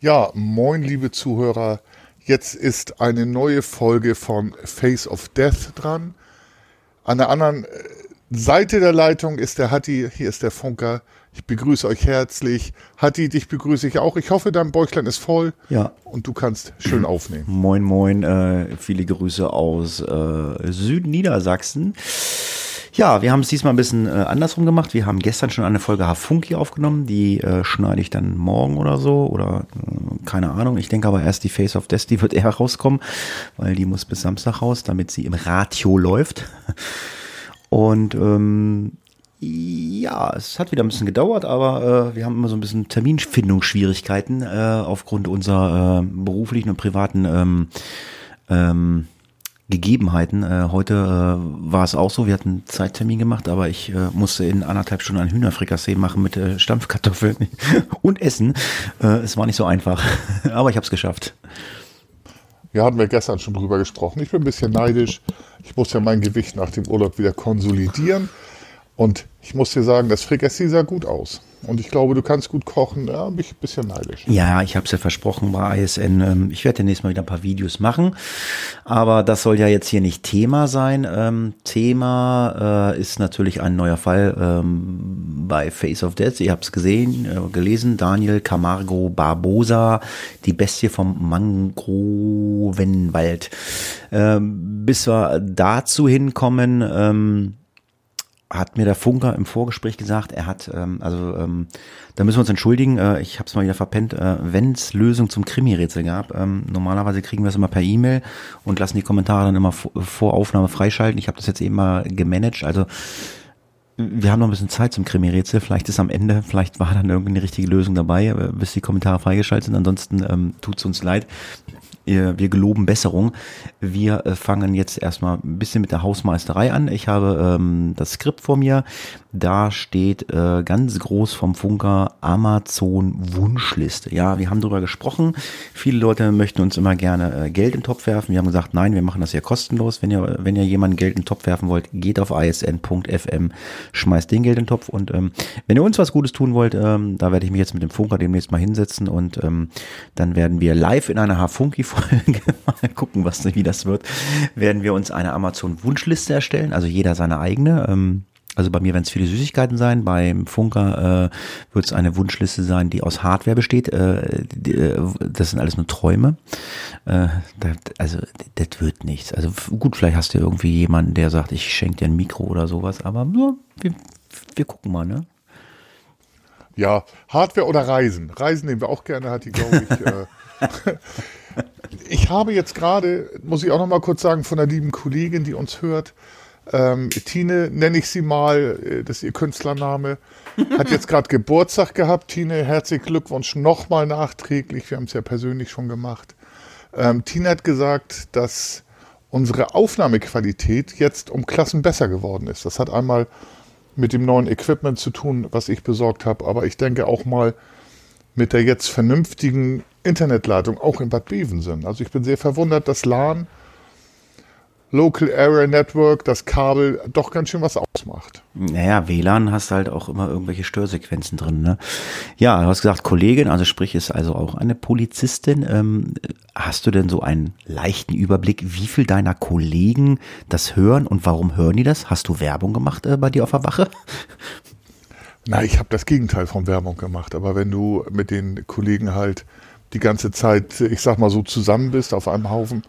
Ja, moin liebe Zuhörer. Jetzt ist eine neue Folge von Face of Death dran. An der anderen äh, Seite der Leitung ist der Hatti, hier ist der Funker. Ich begrüße euch herzlich. Hatti, dich begrüße ich auch. Ich hoffe, dein Bäuchlein ist voll. Ja. Und du kannst schön aufnehmen. Moin, moin. Äh, viele Grüße aus äh, Südniedersachsen. Ja, wir haben es diesmal ein bisschen äh, andersrum gemacht. Wir haben gestern schon eine Folge Hafunki aufgenommen. Die äh, schneide ich dann morgen oder so. Oder äh, keine Ahnung. Ich denke aber erst die Face of Death, die wird eher rauskommen, weil die muss bis Samstag raus, damit sie im Radio läuft. Und ähm, ja, es hat wieder ein bisschen gedauert, aber äh, wir haben immer so ein bisschen Terminfindungsschwierigkeiten äh, aufgrund unserer äh, beruflichen und privaten ähm, ähm, Gegebenheiten. Äh, heute äh, war es auch so, wir hatten einen Zeittermin gemacht, aber ich äh, musste in anderthalb Stunden ein Hühnerfrikassee machen mit äh, Stampfkartoffeln und Essen. Äh, es war nicht so einfach, aber ich habe es geschafft. Ja, hatten wir gestern schon drüber gesprochen. Ich bin ein bisschen neidisch. Ich muss ja mein Gewicht nach dem Urlaub wieder konsolidieren. Und ich muss dir sagen, das Frikassee sah gut aus. Und ich glaube, du kannst gut kochen. Ja, bin ich ein bisschen neidisch. Ja, ich habe es ja versprochen bei ISN. Ähm, ich werde demnächst mal wieder ein paar Videos machen. Aber das soll ja jetzt hier nicht Thema sein. Ähm, Thema äh, ist natürlich ein neuer Fall ähm, bei Face of Death. Ihr habt es gesehen, äh, gelesen. Daniel Camargo Barbosa, die Bestie vom Mangrovenwald. Bis wir dazu hinkommen, hat mir der Funker im Vorgespräch gesagt, er hat, ähm, also ähm, da müssen wir uns entschuldigen, äh, ich habe es mal wieder verpennt, äh, wenn es Lösung zum Krimi-Rätsel gab. Ähm, normalerweise kriegen wir es immer per E-Mail und lassen die Kommentare dann immer vor Aufnahme freischalten. Ich habe das jetzt eben mal gemanagt, also wir haben noch ein bisschen Zeit zum Krimi-Rätsel. Vielleicht ist am Ende, vielleicht war dann irgendeine richtige Lösung dabei, äh, bis die Kommentare freigeschaltet sind. Ansonsten ähm, tut es uns leid wir geloben Besserung. Wir äh, fangen jetzt erstmal ein bisschen mit der Hausmeisterei an. Ich habe ähm, das Skript vor mir. Da steht äh, ganz groß vom Funker Amazon Wunschliste. Ja, wir haben darüber gesprochen. Viele Leute möchten uns immer gerne äh, Geld den Topf werfen. Wir haben gesagt, nein, wir machen das ja kostenlos. Wenn ihr, wenn ihr jemanden Geld den Topf werfen wollt, geht auf isn.fm, schmeißt den Geld in den Topf. Und ähm, wenn ihr uns was Gutes tun wollt, ähm, da werde ich mich jetzt mit dem Funker demnächst mal hinsetzen und ähm, dann werden wir live in einer H-Funky-Folge mal gucken, was, wie das wird, werden wir uns eine Amazon Wunschliste erstellen. Also jeder seine eigene. Ähm, also bei mir werden es viele Süßigkeiten sein, beim Funker äh, wird es eine Wunschliste sein, die aus Hardware besteht. Äh, die, äh, das sind alles nur Träume. Äh, das, also das wird nichts. Also gut, vielleicht hast du irgendwie jemanden, der sagt, ich schenke dir ein Mikro oder sowas, aber nur, wir, wir gucken mal, ne? Ja, Hardware oder Reisen. Reisen nehmen wir auch gerne, hat die, glaube ich. äh, ich habe jetzt gerade, muss ich auch noch mal kurz sagen, von einer lieben Kollegin, die uns hört, ähm, Tine nenne ich sie mal, äh, das ist ihr Künstlername, hat jetzt gerade Geburtstag gehabt. Tine, herzlichen Glückwunsch nochmal nachträglich. Wir haben es ja persönlich schon gemacht. Ähm, Tine hat gesagt, dass unsere Aufnahmequalität jetzt um Klassen besser geworden ist. Das hat einmal mit dem neuen Equipment zu tun, was ich besorgt habe, aber ich denke auch mal mit der jetzt vernünftigen Internetleitung, auch in Bad Bevensen. Also ich bin sehr verwundert, dass LAN Local Area Network, das Kabel doch ganz schön was ausmacht. Naja, WLAN hast halt auch immer irgendwelche Störsequenzen drin. Ne? Ja, du hast gesagt Kollegin, also sprich ist also auch eine Polizistin. Ähm, hast du denn so einen leichten Überblick, wie viel deiner Kollegen das hören und warum hören die das? Hast du Werbung gemacht äh, bei dir auf der Wache? Na, ich habe das Gegenteil von Werbung gemacht. Aber wenn du mit den Kollegen halt die ganze Zeit, ich sag mal so, zusammen bist auf einem Haufen,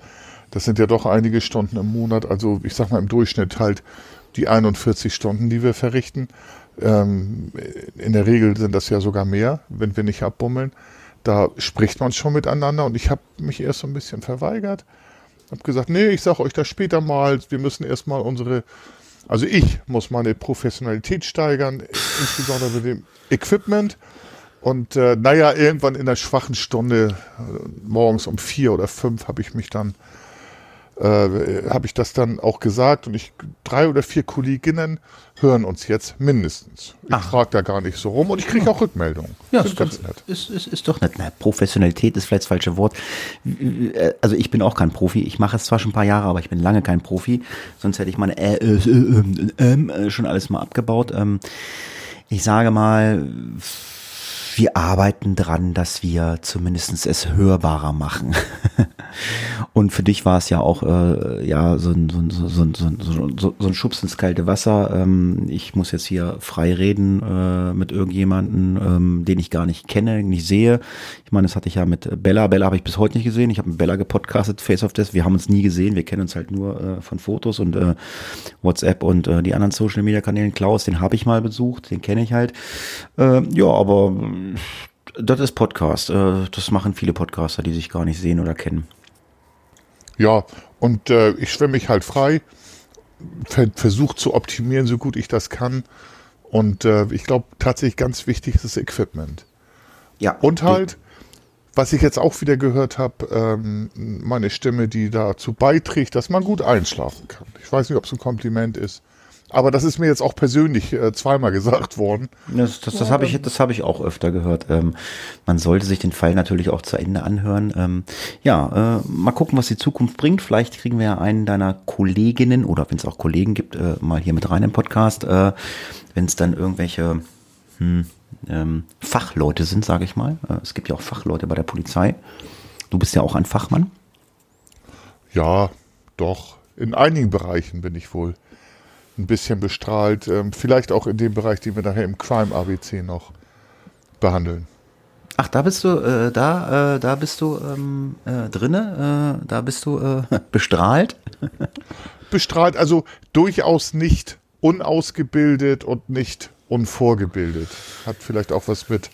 das sind ja doch einige Stunden im Monat. Also ich sag mal im Durchschnitt halt die 41 Stunden, die wir verrichten. Ähm, in der Regel sind das ja sogar mehr, wenn wir nicht abbummeln. Da spricht man schon miteinander und ich habe mich erst so ein bisschen verweigert. Habe gesagt, nee, ich sage euch das später mal. Wir müssen erstmal unsere, also ich muss meine Professionalität steigern, insbesondere mit dem Equipment. Und äh, naja, irgendwann in der schwachen Stunde, äh, morgens um vier oder fünf, habe ich mich dann, äh, habe ich das dann auch gesagt. Und ich, drei oder vier Kolleginnen hören uns jetzt mindestens. Ich frage da gar nicht so rum und ich kriege auch Rückmeldungen. Ja, ist ganz doch, nett. ist, ist, ist doch nett. Na, Professionalität ist vielleicht das falsche Wort. Äh, Also ich bin auch kein Profi. Ich mache es zwar schon ein paar Jahre, aber ich bin lange kein Profi. Sonst hätte ich meine äh, äh, äh, äh, äh, schon alles mal abgebaut. Ähm, ich sage mal, wir arbeiten dran, dass wir zumindest es hörbarer machen. Und für dich war es ja auch äh, ja so ein, so, so, so, so, so, ein Schubs ins kalte Wasser. Ähm, ich muss jetzt hier frei reden äh, mit irgendjemanden, ähm, den ich gar nicht kenne, nicht sehe. Ich meine, das hatte ich ja mit Bella. Bella habe ich bis heute nicht gesehen. Ich habe mit Bella gepodcastet, Face of Death. Wir haben uns nie gesehen. Wir kennen uns halt nur äh, von Fotos und äh, WhatsApp und äh, die anderen Social Media Kanälen. Klaus, den habe ich mal besucht, den kenne ich halt. Äh, ja, aber das ist Podcast. Äh, das machen viele Podcaster, die sich gar nicht sehen oder kennen. Ja, und äh, ich schwimme mich halt frei, ver versuche zu optimieren, so gut ich das kann. Und äh, ich glaube tatsächlich ganz wichtig ist das Equipment. Ja. Und halt, was ich jetzt auch wieder gehört habe, ähm, meine Stimme, die dazu beiträgt, dass man gut einschlafen kann. Ich weiß nicht, ob es ein Kompliment ist. Aber das ist mir jetzt auch persönlich äh, zweimal gesagt worden. Das, das, das habe ich, das habe ich auch öfter gehört. Ähm, man sollte sich den Fall natürlich auch zu Ende anhören. Ähm, ja, äh, mal gucken, was die Zukunft bringt. Vielleicht kriegen wir ja einen deiner Kolleginnen oder wenn es auch Kollegen gibt, äh, mal hier mit rein im Podcast. Äh, wenn es dann irgendwelche hm, ähm, Fachleute sind, sage ich mal. Äh, es gibt ja auch Fachleute bei der Polizei. Du bist ja auch ein Fachmann. Ja, doch. In einigen Bereichen bin ich wohl ein bisschen bestrahlt. Ähm, vielleicht auch in dem Bereich, den wir nachher im Crime ABC noch behandeln. Ach, da bist du, äh, da, äh, da bist du ähm, äh, drinne, äh, da bist du äh, bestrahlt. Bestrahlt, also durchaus nicht unausgebildet und nicht unvorgebildet. Hat vielleicht auch was mit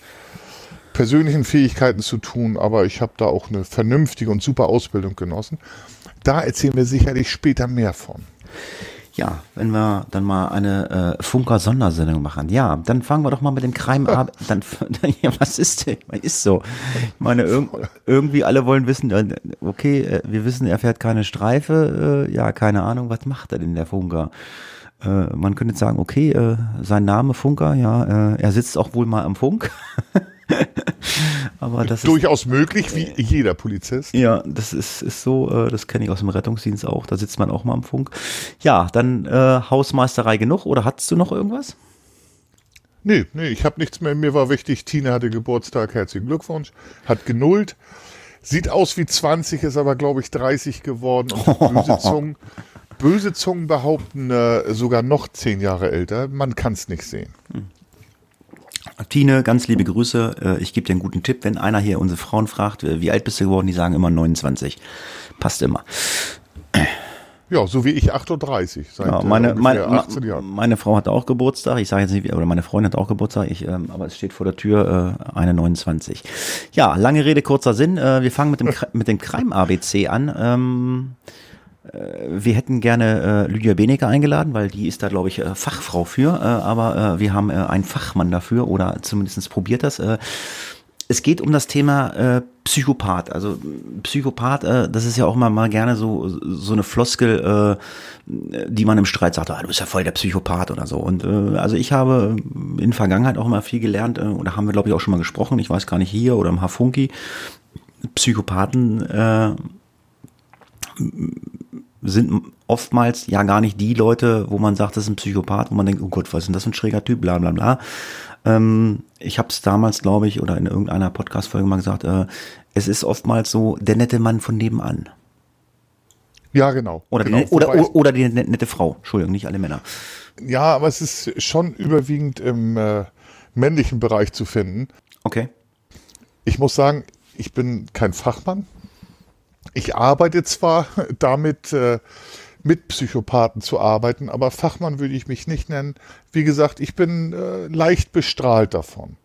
persönlichen Fähigkeiten zu tun, aber ich habe da auch eine vernünftige und super Ausbildung genossen. Da erzählen wir sicherlich später mehr von. Ja, wenn wir dann mal eine äh, Funker-Sondersendung machen. Ja, dann fangen wir doch mal mit dem Crime ab. Dann, ja, was ist denn? Was ist so? Ich meine, irg irgendwie alle wollen wissen, äh, okay, äh, wir wissen, er fährt keine Streife. Äh, ja, keine Ahnung, was macht er denn, der Funker? Äh, man könnte jetzt sagen, okay, äh, sein Name Funker, ja, er sitzt auch wohl mal am Funk. Aber das ist Durchaus möglich, wie jeder Polizist. ja, das ist, ist so, äh, das kenne ich aus dem Rettungsdienst auch, da sitzt man auch mal am Funk. Ja, dann äh, Hausmeisterei genug oder hattest du noch irgendwas? Nee, nee, ich habe nichts mehr. Mir war wichtig, Tina hatte Geburtstag, herzlichen Glückwunsch. Hat genullt. Sieht aus wie 20, ist aber, glaube ich, 30 geworden. Und böse Zungen, böse Zungen behaupten äh, sogar noch 10 Jahre älter. Man kann es nicht sehen. Tine, ganz liebe Grüße. Äh, Ich gebe dir einen guten Tipp, wenn einer hier unsere Frauen fragt, äh, wie alt bist du geworden, die sagen immer 29. Passt immer. Ja, so wie ich 38. Seit Ja, äh, meine, meine, ungefähr 18 Jahren. meine Frau hat auch Geburtstag. Ich sage jetzt nicht, oder meine Freundin hat auch Geburtstag. Ich, ähm, aber es steht vor der Tür äh, eine 29. Ja, lange Rede kurzer Sinn. Äh, wir fangen mit dem mit dem Crime ABC an. Ähm, äh, wir hätten gerne äh, Lydia Benecke eingeladen, weil die ist da, glaube ich, äh, Fachfrau für. Äh, aber äh, wir haben äh, einen Fachmann dafür oder zumindest probiert das. Äh, es geht um das Thema äh, Psychopath. Also Psychopath, äh, das ist ja auch mal, mal gerne so so eine Floskel, äh, die man im Streit sagt, ah, du bist ja voll der Psychopath oder so. Und äh, also ich habe in Vergangenheit auch immer viel gelernt, äh, oder haben wir glaube ich auch schon mal gesprochen, ich weiß gar nicht hier oder im Hafunki, Psychopathen äh, sind oftmals ja gar nicht die Leute, wo man sagt, das ist ein Psychopath, wo man denkt, oh Gott, was ist denn das für ein schräger Typ, bla bla bla. Ähm, ich habe es damals, glaube ich, oder in irgendeiner Podcast-Folge mal gesagt, äh, es ist oftmals so der nette Mann von nebenan. Ja, genau. Oder, genau. die, oder, oder die net- nette Frau. Entschuldigung, nicht alle Männer. ja, aber es ist schon überwiegend im äh, männlichen Bereich zu finden. Okay. Ich muss sagen, ich bin kein Fachmann. Ich arbeite zwar damit, äh, mit Psychopathen zu arbeiten, aber Fachmann würde ich mich nicht nennen. Wie gesagt, ich bin äh, leicht bestrahlt davon.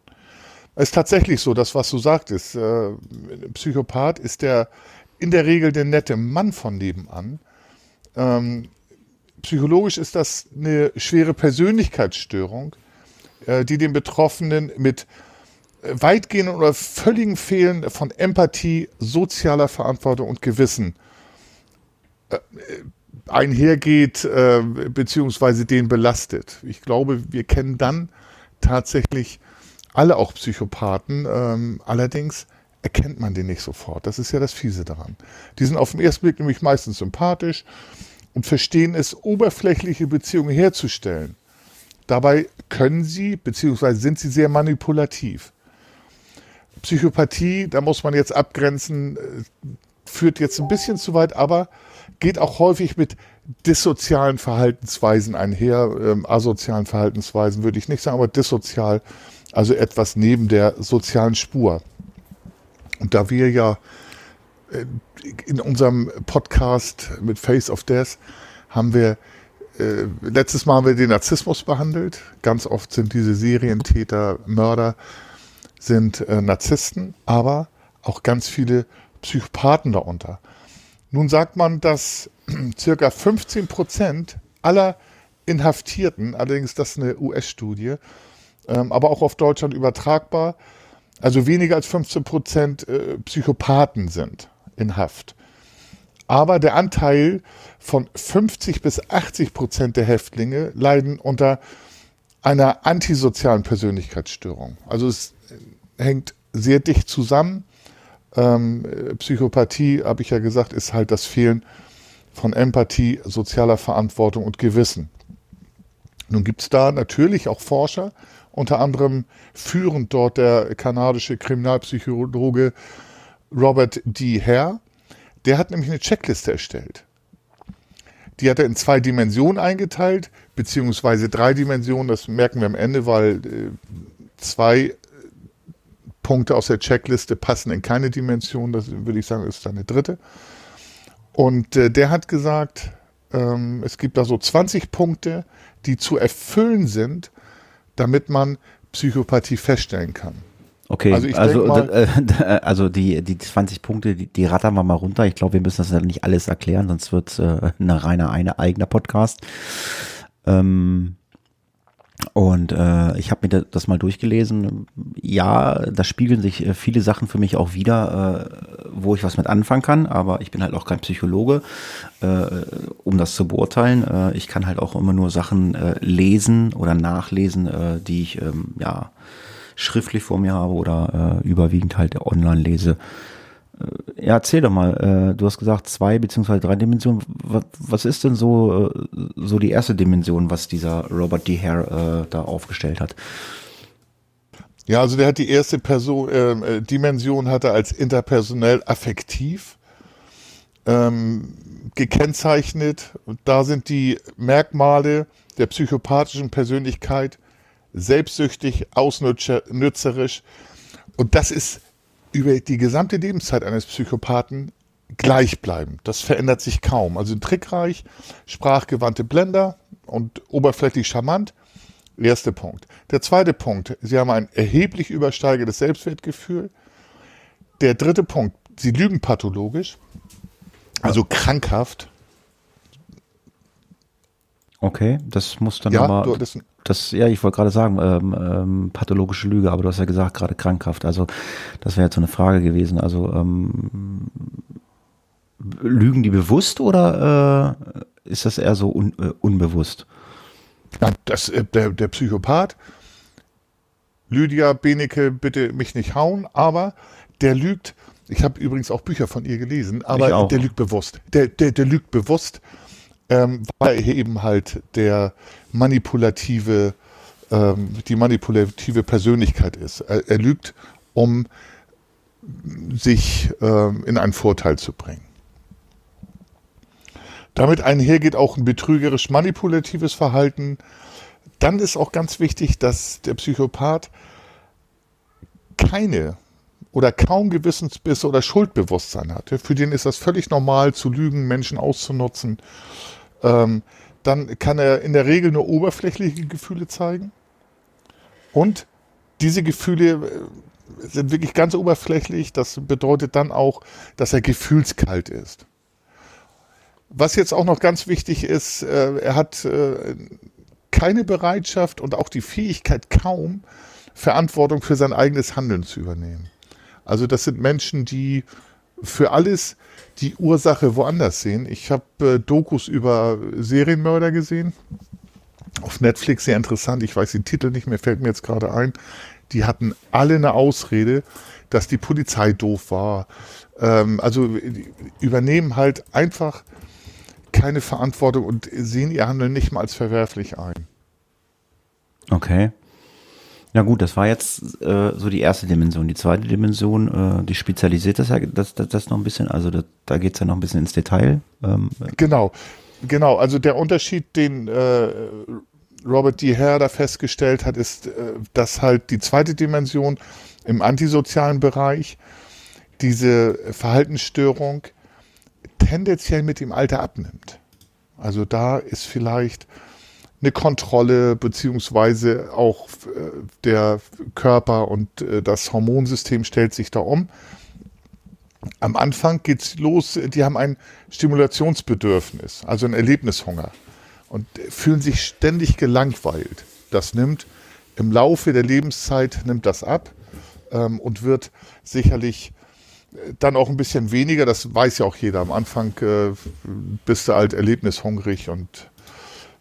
Es ist tatsächlich so, das, was du sagtest, äh, Psychopath ist der in der Regel der nette Mann von nebenan. Ähm, psychologisch ist das eine schwere Persönlichkeitsstörung, äh, die den Betroffenen mit weitgehenden oder völligen Fehlen von Empathie, sozialer Verantwortung und Gewissen äh, einhergeht, äh, beziehungsweise den belastet. Ich glaube, wir kennen dann tatsächlich alle auch Psychopathen. Ähm, allerdings erkennt man den nicht sofort. Das ist ja das Fiese daran. Die sind auf den ersten Blick nämlich meistens sympathisch und verstehen es, oberflächliche Beziehungen herzustellen. Dabei können sie, beziehungsweise sind sie sehr manipulativ. Psychopathie, da muss man jetzt abgrenzen, äh, führt jetzt ein bisschen zu weit, aber geht auch häufig mit dissozialen Verhaltensweisen einher. Ähm, asozialen Verhaltensweisen würde ich nicht sagen, aber dissozial, also etwas neben der sozialen Spur. Und da wir ja äh, in unserem Podcast mit Face of Death haben wir äh, letztes Mal haben wir den Narzissmus behandelt. Ganz oft sind diese Serientäter, Mörder, sind äh, Narzissten, aber auch ganz viele Psychopathen darunter. Nun sagt man, dass circa 15 Prozent aller Inhaftierten, allerdings das ist eine US-Studie, ähm, aber auch auf Deutschland übertragbar, also weniger als 15 Prozent äh, Psychopathen sind in Haft. Aber der Anteil von 50 bis 80 Prozent der Häftlinge leiden unter einer antisozialen Persönlichkeitsstörung. Also es hängt sehr dicht zusammen. Ähm, Psychopathie, habe ich ja gesagt, ist halt das Fehlen von Empathie, sozialer Verantwortung und Gewissen. Nun gibt es da natürlich auch Forscher, unter anderem führend dort der kanadische Kriminalpsychologe Robert D. Hare. Der hat nämlich eine Checkliste erstellt. Die hat er in zwei Dimensionen eingeteilt, beziehungsweise drei Dimensionen. Das merken wir am Ende, weil äh, zwei Punkte aus der Checkliste passen in keine Dimension. Das würde ich sagen, ist eine dritte. Und äh, der hat gesagt, ähm, es gibt da so 20 Punkte, die zu erfüllen sind, damit man Psychopathie feststellen kann. Okay, also, also, mal, äh, also die, die 20 Punkte, die, die rattern wir mal runter. Ich glaube, wir müssen das nicht alles erklären, sonst wird es äh, eine reiner, eine eigener Podcast. Ähm, und äh, ich habe mir das mal durchgelesen. Ja, da spiegeln sich äh, viele Sachen für mich auch wieder, äh, wo ich was mit anfangen kann. Aber ich bin halt auch kein Psychologe, äh, um das zu beurteilen. Äh, ich kann halt auch immer nur Sachen äh, lesen oder nachlesen, äh, die ich ähm, ja schriftlich vor mir habe oder äh, überwiegend halt online lese. Äh, ja, erzähl doch mal. Äh, du hast gesagt zwei beziehungsweise drei Dimensionen. Was, ist denn so äh, so die erste Dimension, was dieser Robert D. Hare äh, da aufgestellt hat? Ja, also der hat die erste Person, äh, Dimension hat als interpersonell affektiv ähm, gekennzeichnet. Und da sind die Merkmale der psychopathischen Persönlichkeit selbstsüchtig, ausnützerisch. Und das ist über die gesamte Lebenszeit eines Psychopathen gleichbleibend. Das verändert sich kaum. Also trickreich, sprachgewandte Blender und oberflächlich charmant. Erster Punkt. Der zweite Punkt, Sie haben ein erheblich übersteigertes Selbstwertgefühl. Der dritte Punkt, Sie lügen pathologisch, also krankhaft. Okay, das muss dann ja, aber. Das, das, ja, ich wollte gerade sagen, ähm, ähm, pathologische Lüge, aber du hast ja gesagt, gerade krankhaft. Also das wäre jetzt so eine Frage gewesen. Also ähm, lügen die bewusst oder äh, ist das eher so un, äh, unbewusst? Ja, das, äh, der, der Psychopath, Lydia Benecke, bitte mich nicht hauen, aber der lügt. Ich habe übrigens auch Bücher von ihr gelesen, aber der lügt bewusst. Der, der, der lügt bewusst ähm, weil er eben halt der manipulative, ähm, die manipulative Persönlichkeit ist. Er, er lügt, um sich ähm, in einen Vorteil zu bringen. Damit einhergeht auch ein betrügerisch manipulatives Verhalten. Dann ist auch ganz wichtig, dass der Psychopath keine oder kaum Gewissensbisse oder Schuldbewusstsein hat. Für den ist das völlig normal zu lügen, Menschen auszunutzen ähm, dann kann er in der Regel nur oberflächliche Gefühle zeigen. Und diese Gefühle äh, sind wirklich ganz oberflächlich. Das bedeutet dann auch, dass er gefühlskalt ist. Was jetzt auch noch ganz wichtig ist, äh, er hat äh, keine Bereitschaft und auch die Fähigkeit kaum, Verantwortung für sein eigenes Handeln zu übernehmen. Also das sind Menschen, die für alles die Ursache woanders sehen. Ich habe äh, Dokus über Serienmörder gesehen. Auf Netflix sehr interessant. Ich weiß den Titel nicht mehr, fällt mir jetzt gerade ein. Die hatten alle eine Ausrede, dass die Polizei doof war. Ähm, also übernehmen halt einfach keine Verantwortung und sehen ihr Handeln nicht mal als verwerflich ein. Okay. Na gut, das war jetzt äh, so die erste Dimension. Die zweite Dimension, äh, die spezialisiert das, das, das, das noch ein bisschen, also das, da geht es ja noch ein bisschen ins Detail. Ähm, genau, genau. Also der Unterschied, den äh, Robert D. Hare da festgestellt hat, ist, äh, dass halt die zweite Dimension im antisozialen Bereich diese Verhaltensstörung tendenziell mit dem Alter abnimmt. Also da ist vielleicht eine Kontrolle beziehungsweise auch äh, der Körper und äh, das Hormonsystem stellt sich da um. Am Anfang geht's los, die haben ein Stimulationsbedürfnis, also ein Erlebnishunger und fühlen sich ständig gelangweilt. Das nimmt im Laufe der Lebenszeit nimmt das ab ähm, und wird sicherlich äh, dann auch ein bisschen weniger. Das weiß ja auch jeder. Am Anfang äh, bist du halt erlebnishungrig und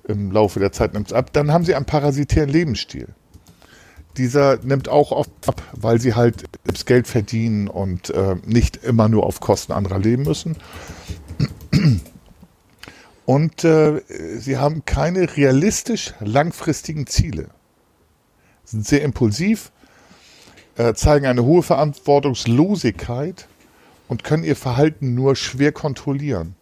im Laufe der Zeit nimmt es ab. Dann haben sie einen parasitären Lebensstil. Dieser nimmt auch oft ab, weil sie halt das Geld verdienen und äh, nicht immer nur auf Kosten anderer leben müssen. Und äh, sie haben keine realistisch langfristigen Ziele. Sind sehr impulsiv, äh, zeigen eine hohe Verantwortungslosigkeit und können ihr Verhalten nur schwer kontrollieren.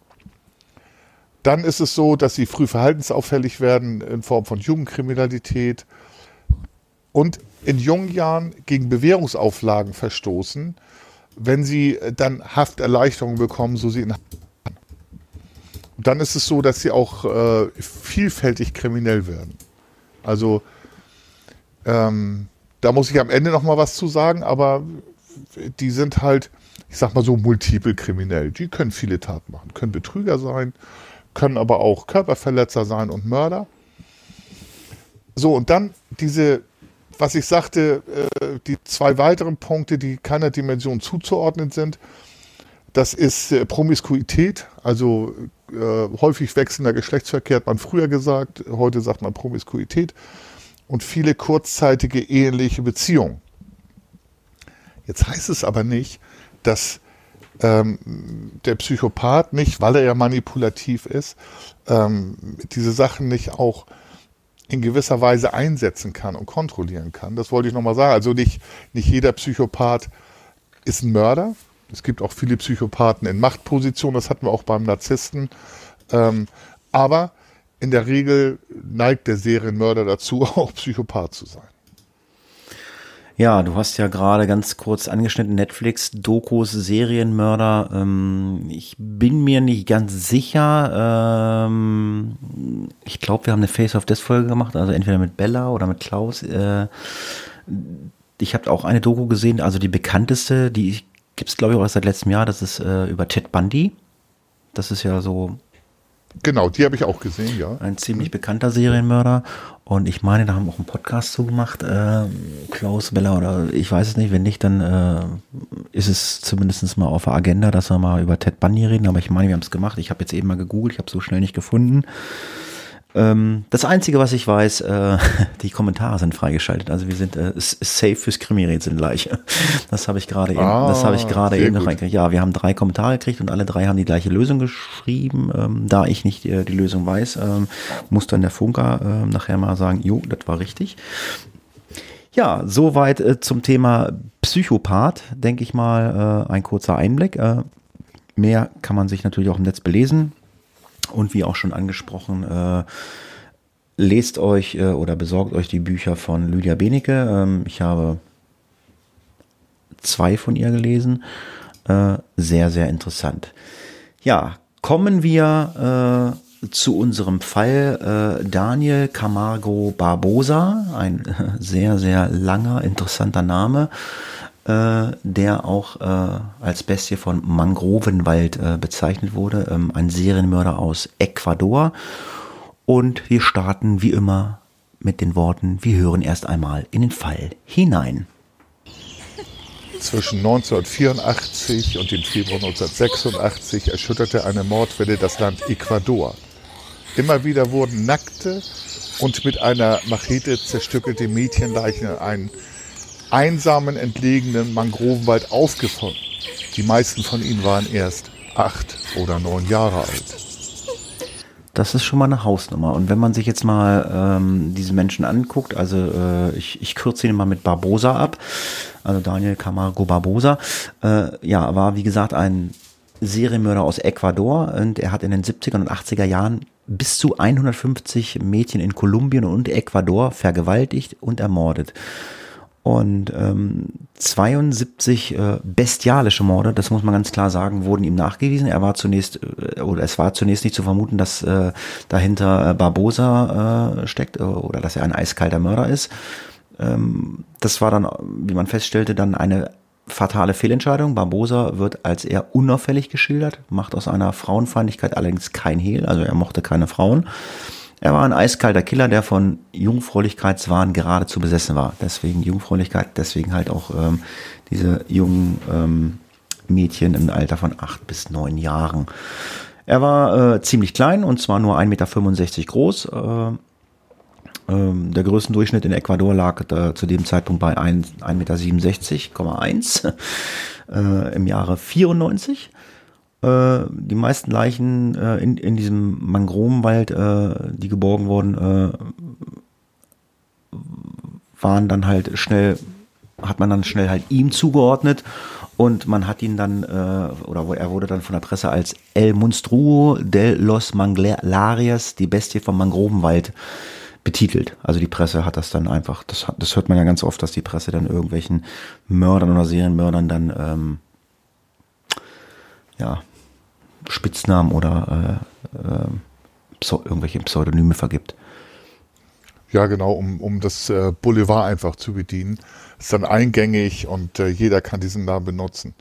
Dann ist es so, dass sie früh verhaltensauffällig werden in Form von Jugendkriminalität und in jungen Jahren gegen Bewährungsauflagen verstoßen, wenn sie dann Hafterleichterung bekommen, so sie in dann ist es so, dass sie auch äh, vielfältig kriminell werden. Also ähm, da muss ich am Ende noch mal was zu sagen, aber die sind halt, ich sag mal so, multiple kriminell. Die können viele Taten machen, können Betrüger sein, können aber auch Körperverletzer sein und Mörder. So, und dann diese, was ich sagte, äh, die zwei weiteren Punkte, die keiner Dimension zuzuordnen sind. Das ist äh, Promiskuität, also äh, häufig wechselnder Geschlechtsverkehr, hat man früher gesagt, heute sagt man Promiskuität und viele kurzzeitige eheliche Beziehungen. Jetzt heißt es aber nicht, dass ähm, der Psychopath nicht, weil er ja manipulativ ist, ähm, diese Sachen nicht auch in gewisser Weise einsetzen kann und kontrollieren kann. Das wollte ich nochmal sagen. Also nicht, nicht jeder Psychopath ist ein Mörder. Es gibt auch viele Psychopathen in Machtpositionen, das hatten wir auch beim Narzissten. Ähm, aber in der Regel neigt der Serienmörder dazu, auch Psychopath zu sein. Ja, du hast ja gerade ganz kurz angeschnitten, Netflix, Dokus, Serienmörder. Ähm, ich bin mir nicht ganz sicher. Ähm, ich glaube, wir haben eine Face of Death Folge gemacht, also entweder mit Bella oder mit Klaus. Äh, ich habe auch eine Doku gesehen, also die bekannteste, die gibt es glaube ich auch seit letztem Jahr, das ist äh, über Ted Bundy. Das ist ja so Genau, die habe ich auch gesehen, ja. Ein ziemlich bekannter Serienmörder. Und ich meine, da haben wir auch einen Podcast zugemacht, äh, Klaus Beller oder ich weiß es nicht, wenn nicht, dann äh, ist es zumindest mal auf der Agenda, dass wir mal über Ted Bundy reden. Aber ich meine, wir haben es gemacht. Ich habe jetzt eben mal gegoogelt, ich habe so schnell nicht gefunden. Ähm, das Einzige, was ich weiß, äh, die Kommentare sind freigeschaltet. Also wir sind äh, safe fürs Krimi-Rätsel gleich. Das habe ich gerade eben, ah, das habe ich gerade eben noch reingekriegt. Ja, wir haben drei Kommentare gekriegt und alle drei haben die gleiche Lösung geschrieben. Ähm, da ich nicht äh, die Lösung weiß, ähm, muss dann der Funker äh, nachher mal sagen, jo, das war richtig. Ja, soweit äh, zum Thema Psychopath, denke ich mal, äh, ein kurzer Einblick. Äh, mehr kann man sich natürlich auch im Netz belesen. Und wie auch schon angesprochen, äh, lest euch äh, oder besorgt euch die Bücher von Lydia Benecke. Ähm, ich habe zwei von ihr gelesen. Äh, sehr, sehr interessant. Ja, kommen wir äh, zu unserem Fall. Äh, Daniel Camargo Barbosa, ein sehr, sehr langer, interessanter Name äh, der auch äh, als Bestie von Mangrovenwald äh, bezeichnet wurde. Ähm, ein Serienmörder aus Ecuador. Und wir starten wie immer mit den Worten, wir hören erst einmal in den Fall hinein. Zwischen 1984 und dem Februar 1986 erschütterte eine Mordwelle das Land Ecuador. Immer wieder wurden nackte und mit einer Machete zerstückelte Mädchenleichen in einem einsamen, entlegenen Mangrovenwald aufgefunden. Die meisten von ihnen waren erst acht oder neun Jahre alt. Das ist schon mal eine Hausnummer. Und wenn man sich jetzt mal ähm, diese Menschen anguckt, also äh, ich, ich kürze ihn mal mit Barbosa ab, also Daniel Camargo Barbosa, äh, ja, war wie gesagt ein Serienmörder aus Ecuador und er hat in den 70er und 80er Jahren bis zu 150 Mädchen in Kolumbien und Ecuador vergewaltigt und ermordet. Und ähm, 72 äh, bestialische Morde, das muss man ganz klar sagen, wurden ihm nachgewiesen. Er war zunächst, äh, oder es war zunächst nicht zu vermuten, dass äh, dahinter äh, Barbosa äh, steckt äh, oder dass er ein eiskalter Mörder ist. Ähm, das war dann, wie man feststellte, dann eine fatale Fehlentscheidung. Barbosa wird als eher unauffällig geschildert, macht aus einer Frauenfeindlichkeit allerdings kein Hehl, also er mochte keine Frauen. Er war ein eiskalter Killer, der von Jungfräulichkeitswahn geradezu besessen war. Deswegen Jungfräulichkeit, deswegen halt auch ähm, diese jungen ähm, Mädchen im Alter von acht bis neun Jahren. Er war äh, ziemlich klein und zwar nur 1,65 Meter groß. Äh, ähm, der Größendurchschnitt in Ecuador lag äh, zu dem Zeitpunkt bei 1,67,1 Meter äh, im Jahre 94. Äh, die meisten Leichen äh, in, in diesem Mangrovenwald, äh, die geborgen wurden, äh, waren dann halt schnell, hat man dann schnell halt ihm zugeordnet und man hat ihn dann, äh, oder er wurde dann von der Presse als El Monstruo de los Manglarias, die Bestie vom Mangrovenwald, betitelt. Also die Presse hat das dann einfach, das, das hört man ja ganz oft, dass die Presse dann irgendwelchen Mördern oder Serienmördern dann ähm, ja, Spitznamen oder äh, äh, irgendwelche Pseudonyme vergibt. Ja, genau, um, um das äh, Boulevard einfach zu bedienen. Ist dann eingängig und äh, jeder kann diesen Namen benutzen.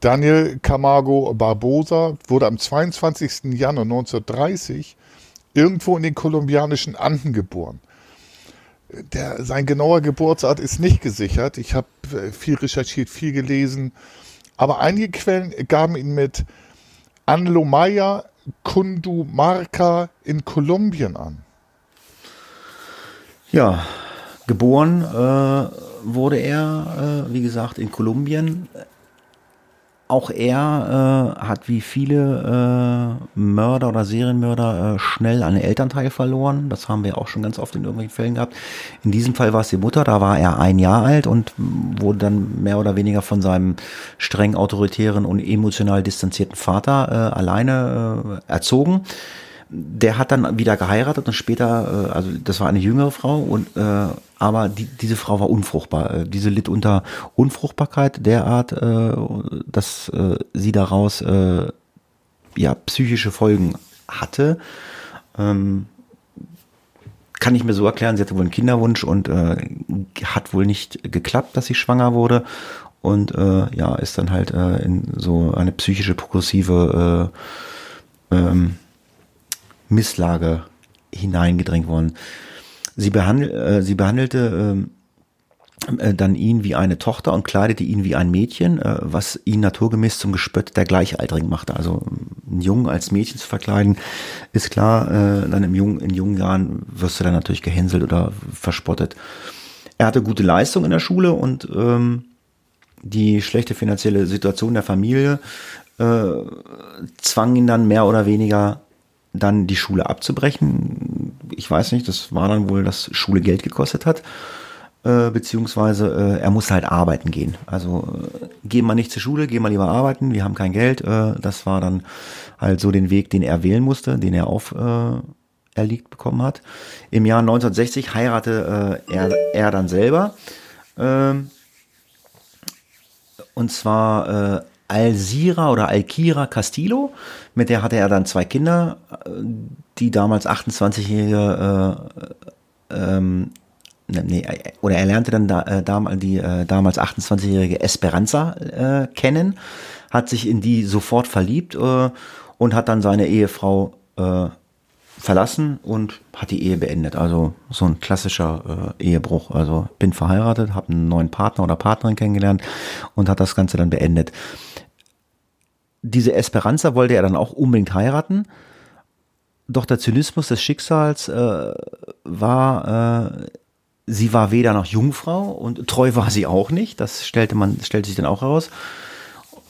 Daniel Camargo Barbosa wurde am 22. Januar 1930 irgendwo in den kolumbianischen Anden geboren. Der, sein genauer Geburtsort ist nicht gesichert. Ich habe viel recherchiert, viel gelesen. Aber einige Quellen gaben ihn mit Anlomaya Cundumarca in Kolumbien an. Ja, geboren äh, wurde er, äh, wie gesagt, in Kolumbien auch er äh, hat wie viele äh, Mörder oder Serienmörder äh, schnell einen Elternteil verloren. Das haben wir auch schon ganz oft in irgendwelchen Fällen gehabt. In diesem Fall war es die Mutter, da war er ein Jahr alt und wurde dann mehr oder weniger von seinem streng autoritären und emotional distanzierten Vater äh, alleine äh, erzogen der hat dann wieder geheiratet und später, äh, also das war eine jüngere Frau und äh, aber die, diese Frau war unfruchtbar. Äh, diese litt unter Unfruchtbarkeit derart, äh, dass äh, sie daraus äh, ja psychische Folgen hatte. Ähm, kann ich mir so erklären, sie hatte wohl einen Kinderwunsch und äh, hat wohl nicht geklappt, dass sie schwanger wurde und äh, ja, ist dann halt äh, in so eine psychische progressive äh, ähm, Misslage hineingedrängt worden. Sie, behandel, äh, sie behandelte ähm, äh, dann ihn wie eine Tochter und kleidete ihn wie ein Mädchen, äh, was ihn naturgemäß zum Gespött der Gleichaltrigen machte. Also einen Jungen als Mädchen zu verkleiden, ist klar, äh, dann im jungen, in jungen Jahren wirst du dann natürlich gehänselt oder verspottet. Er hatte gute Leistung in der Schule und ähm, die schlechte finanzielle Situation der Familie äh, zwang ihn dann mehr oder weniger dann die Schule abzubrechen. Ich weiß nicht, das war dann wohl, dass Schule Geld gekostet hat. Äh, beziehungsweise äh, er musste halt arbeiten gehen. Also äh, geh mal nicht zur Schule, geh mal lieber arbeiten, wir haben kein Geld. Äh, das war dann halt so den Weg, den er wählen musste, den er auf äh, erliegt bekommen hat. Im Jahr 1960 heiratete äh, er, er dann selber. Äh, und zwar äh, Alzira oder Alkira Castillo. Mit der hatte er dann zwei Kinder, die damals 28-jährige, äh, ähm, ne, nee, oder er lernte dann da, äh, die äh, damals 28-jährige Esperanza äh, kennen, hat sich in die sofort verliebt äh, und hat dann seine Ehefrau äh, verlassen und hat die Ehe beendet. Also so ein klassischer äh, Ehebruch. Also bin verheiratet, habe einen neuen Partner oder Partnerin kennengelernt und hat das Ganze dann beendet. Diese Esperanza wollte er dann auch unbedingt heiraten. Doch der Zynismus des Schicksals äh, war, äh, sie war weder noch Jungfrau und treu war sie auch nicht. Das stellte man, stellte sich dann auch heraus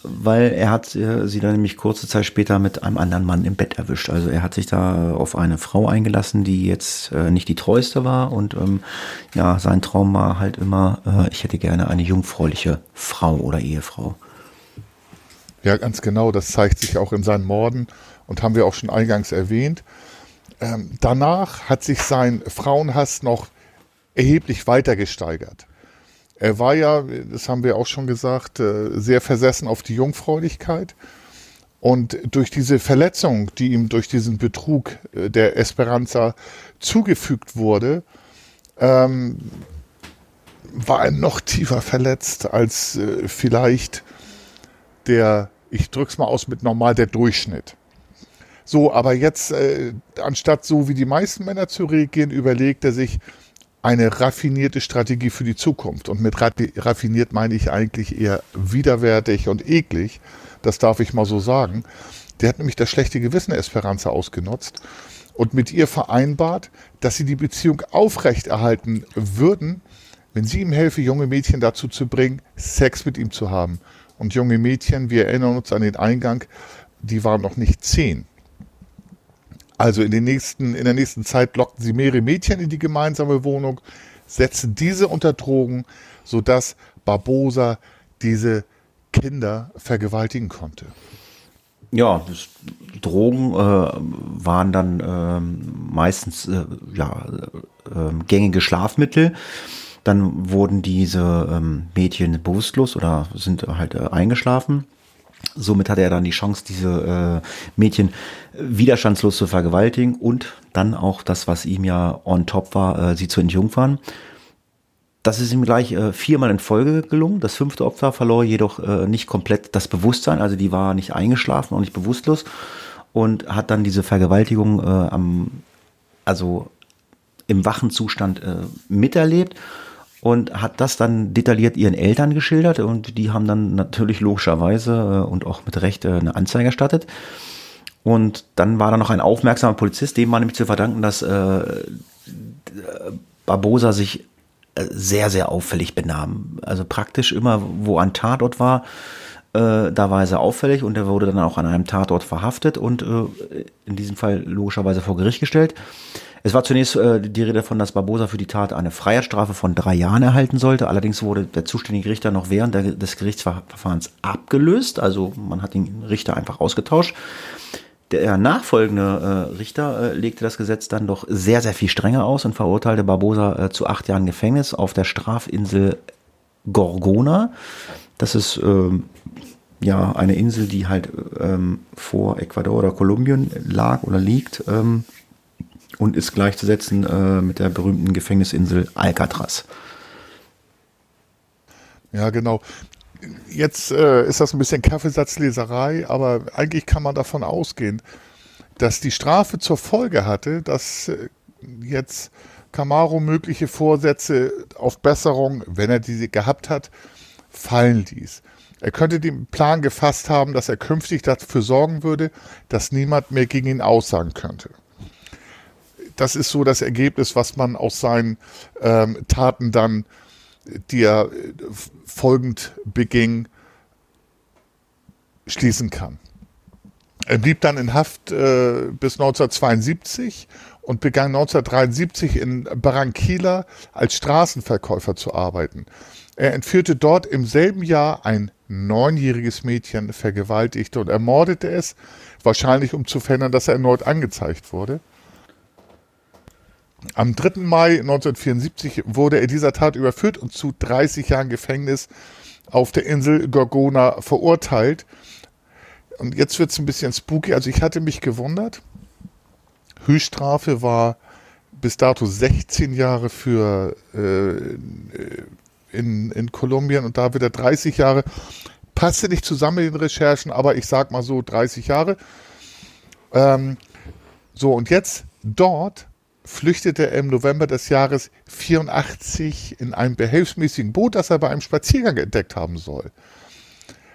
weil er hat äh, sie dann nämlich kurze Zeit später mit einem anderen Mann im Bett erwischt. Also er hat sich da auf eine Frau eingelassen, die jetzt äh, nicht die treueste war und ähm, ja, sein Traum war halt immer, äh, ich hätte gerne eine jungfräuliche Frau oder Ehefrau. Ja, ganz genau. Das zeigt sich auch in seinen Morden und haben wir auch schon eingangs erwähnt. Ähm, danach hat sich sein Frauenhass noch erheblich weiter gesteigert. Er war ja, das haben wir auch schon gesagt, äh, sehr versessen auf die Jungfräulichkeit. Und durch diese Verletzung, die ihm durch diesen Betrug äh, der Esperanza zugefügt wurde, ähm, war er noch tiefer verletzt als äh, vielleicht der, ich drück's mal aus mit normal, der Durchschnitt. So, aber jetzt, äh, anstatt so wie die meisten Männer zu reagieren, überlegt er sich, eine raffinierte Strategie für die Zukunft. Und mit raffiniert meine ich eigentlich eher widerwärtig und eklig. Das darf ich mal so sagen. Der hat nämlich das schlechte Gewissen Esperanza ausgenutzt und mit ihr vereinbart, dass sie die Beziehung aufrechterhalten würden, wenn sie ihm helfe, junge Mädchen dazu zu bringen, Sex mit ihm zu haben. Und junge Mädchen, wir erinnern uns an den Eingang, die waren noch nicht zehn. Also in, den nächsten, in der nächsten Zeit lockten sie mehrere Mädchen in die gemeinsame Wohnung, setzten diese unter Drogen, sodass Barbosa diese Kinder vergewaltigen konnte. Ja, das, Drogen äh, waren dann ähm, meistens äh, ja, äh, gängige Schlafmittel. Dann wurden diese ähm, Mädchen bewusstlos oder sind halt äh, eingeschlafen. Somit hatte er dann die Chance, diese äh, Mädchen widerstandslos zu vergewaltigen und dann auch das, was ihm ja on top war, äh, sie zu entjungfern. Das ist ihm gleich äh, viermal in Folge gelungen. Das fünfte Opfer verlor jedoch äh, nicht komplett das Bewusstsein, also die war nicht eingeschlafen und nicht bewusstlos und hat dann diese Vergewaltigung äh, am, also im wachen Zustand äh, miterlebt und hat das dann detailliert ihren Eltern geschildert und die haben dann natürlich logischerweise äh, und auch mit Recht äh, eine Anzeige erstattet. Und dann war da noch ein aufmerksamer Polizist, dem war nämlich zu verdanken, dass äh, Barbosa sich äh, sehr, sehr auffällig benahm. Also praktisch immer, wo ein Tatort war, äh, da war er sehr auffällig und er wurde dann auch an einem Tatort verhaftet und äh, in diesem Fall logischerweise vor Gericht gestellt. Es war zunächst äh, die Rede davon, dass Barbosa für die Tat eine Freiheitsstrafe von drei Jahren erhalten sollte. Allerdings wurde der zuständige Richter noch während der, des Gerichtsverfahrens abgelöst. Also man hat den Richter einfach ausgetauscht. Der nachfolgende äh, Richter äh, legte das Gesetz dann doch sehr, sehr viel strenger aus und verurteilte Barbosa äh, zu acht Jahren Gefängnis auf der Strafinsel Gorgona. Das ist ähm, ja eine Insel, die halt ähm, vor Ecuador oder Kolumbien lag oder liegt. Ähm, und ist gleichzusetzen äh, mit der berühmten Gefängnisinsel Alcatraz. Ja, genau. Jetzt äh, ist das ein bisschen Kaffeesatzleserei, aber eigentlich kann man davon ausgehen, dass die Strafe zur Folge hatte, dass äh, jetzt Camaro mögliche Vorsätze auf Besserung, wenn er diese gehabt hat, fallen ließ. Er könnte den Plan gefasst haben, dass er künftig dafür sorgen würde, dass niemand mehr gegen ihn aussagen könnte das ist so das Ergebnis, was man aus seinen ähm, Taten dann, die er äh, folgend beging, schließen kann. Er blieb dann in Haft äh, bis 1972 und begann 1973 in Barranquilla als Straßenverkäufer zu arbeiten. Er entführte dort im selben Jahr ein neunjähriges Mädchen, vergewaltigte und ermordete es, wahrscheinlich um zu verhindern, dass er erneut angezeigt wurde. Am 3. Mai 1974 wurde er dieser Tat überführt und zu 30 Jahren Gefängnis auf der Insel Gorgona verurteilt. Und jetzt wird es ein bisschen spooky. Also ich hatte mich gewundert. Höchststrafe war bis dato 16 Jahre für äh, in, in Kolumbien und da wieder 30 Jahre. Passte nicht zusammen in den Recherchen, aber ich sag mal so 30 Jahre. Ähm, so, und jetzt Dort flüchtete er im November des Jahres 84 in einem behelfsmäßigen Boot, das er bei einem Spaziergang entdeckt haben soll.